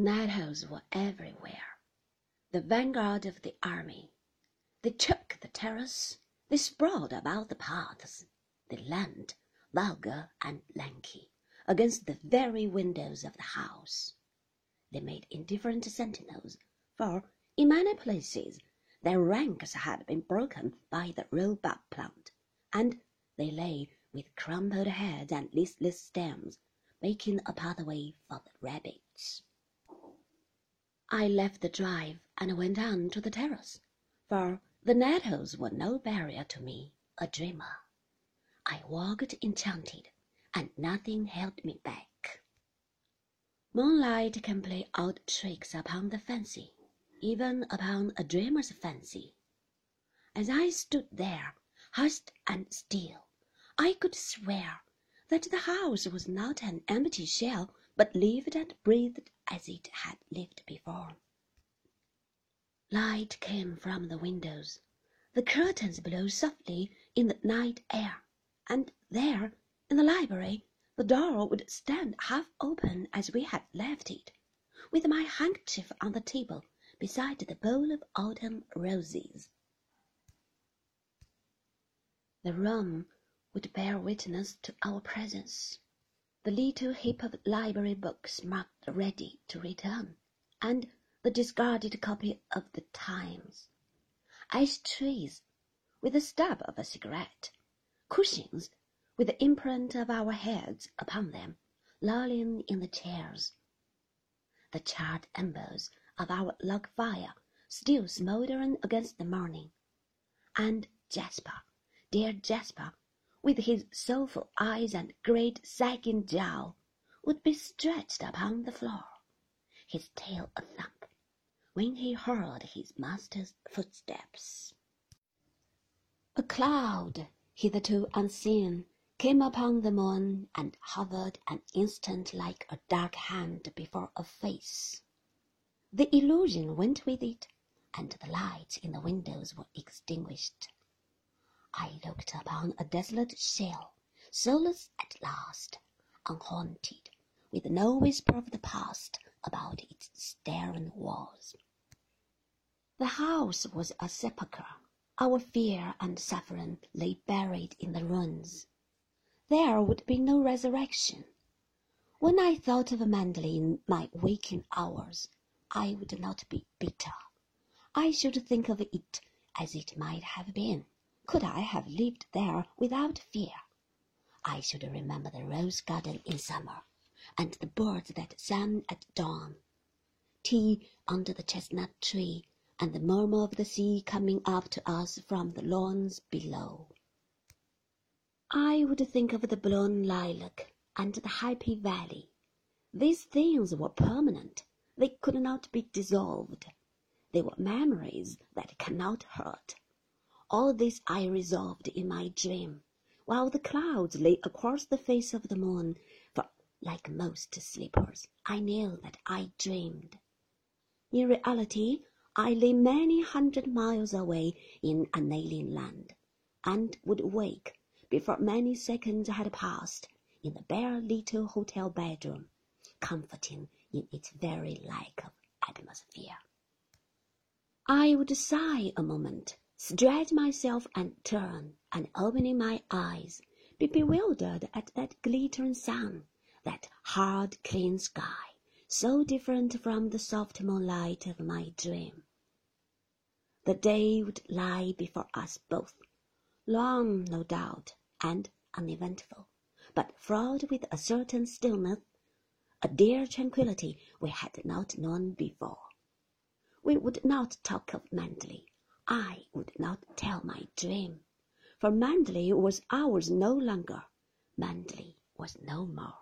Owls were everywhere, the vanguard of the army. They took the terrace, they sprawled about the paths, they leaned, vulgar and lanky, against the very windows of the house. They made indifferent sentinels, for in many places their ranks had been broken by the roebuck plant, and they lay with crumpled heads and listless stems, making a pathway for the rabbits. I left the drive and went on to the terrace, for the nettles were no barrier to me, a dreamer. I walked enchanted, and nothing held me back. Moonlight can play odd tricks upon the fancy, even upon a dreamer's fancy. As I stood there, hushed and still, I could swear that the house was not an empty shell, but lived and breathed as it had lived before. Light came from the windows. The curtains blew softly in the night air, and there, in the library, the door would stand half open as we had left it, with my handkerchief on the table beside the bowl of autumn roses. The room would bear witness to our presence the little heap of library books marked ready to return, and the discarded copy of the Times, ice trees with the stub of a cigarette, cushions with the imprint of our heads upon them, lolling in the chairs, the charred embers of our log fire still smouldering against the morning, and Jasper, dear Jasper, with his soulful eyes and great sagging jowl, would be stretched upon the floor, his tail a thump, when he heard his master's footsteps. A cloud, hitherto unseen, came upon the moon and hovered an instant like a dark hand before a face. The illusion went with it, and the lights in the windows were extinguished. I looked upon a desolate shell, soulless at last, unhaunted, with no whisper of the past about its staring walls. The house was a sepulchre. Our fear and suffering lay buried in the ruins. There would be no resurrection. When I thought of Manderley in my waking hours, I would not be bitter. I should think of it as it might have been could I have lived there without fear. I should remember the rose garden in summer, and the birds that sang at dawn, tea under the chestnut tree, and the murmur of the sea coming up to us from the lawns below. I would think of the blown lilac and the happy valley. These things were permanent. They could not be dissolved. They were memories that cannot hurt. All this I resolved in my dream, while the clouds lay across the face of the moon, for, like most sleepers, I knew that I dreamed. In reality, I lay many hundred miles away in an alien land, and would wake before many seconds had passed in the bare little hotel bedroom, comforting in its very lack of atmosphere. I would sigh a moment stretch myself and turn, and opening my eyes, be bewildered at that glittering sun, that hard, clean sky, so different from the soft moonlight of my dream. The day would lie before us both, long, no doubt, and uneventful, but fraught with a certain stillness, a dear tranquillity we had not known before. We would not talk of Manderley I would not tell my dream, for Manderley was ours no longer. Manderley was no more.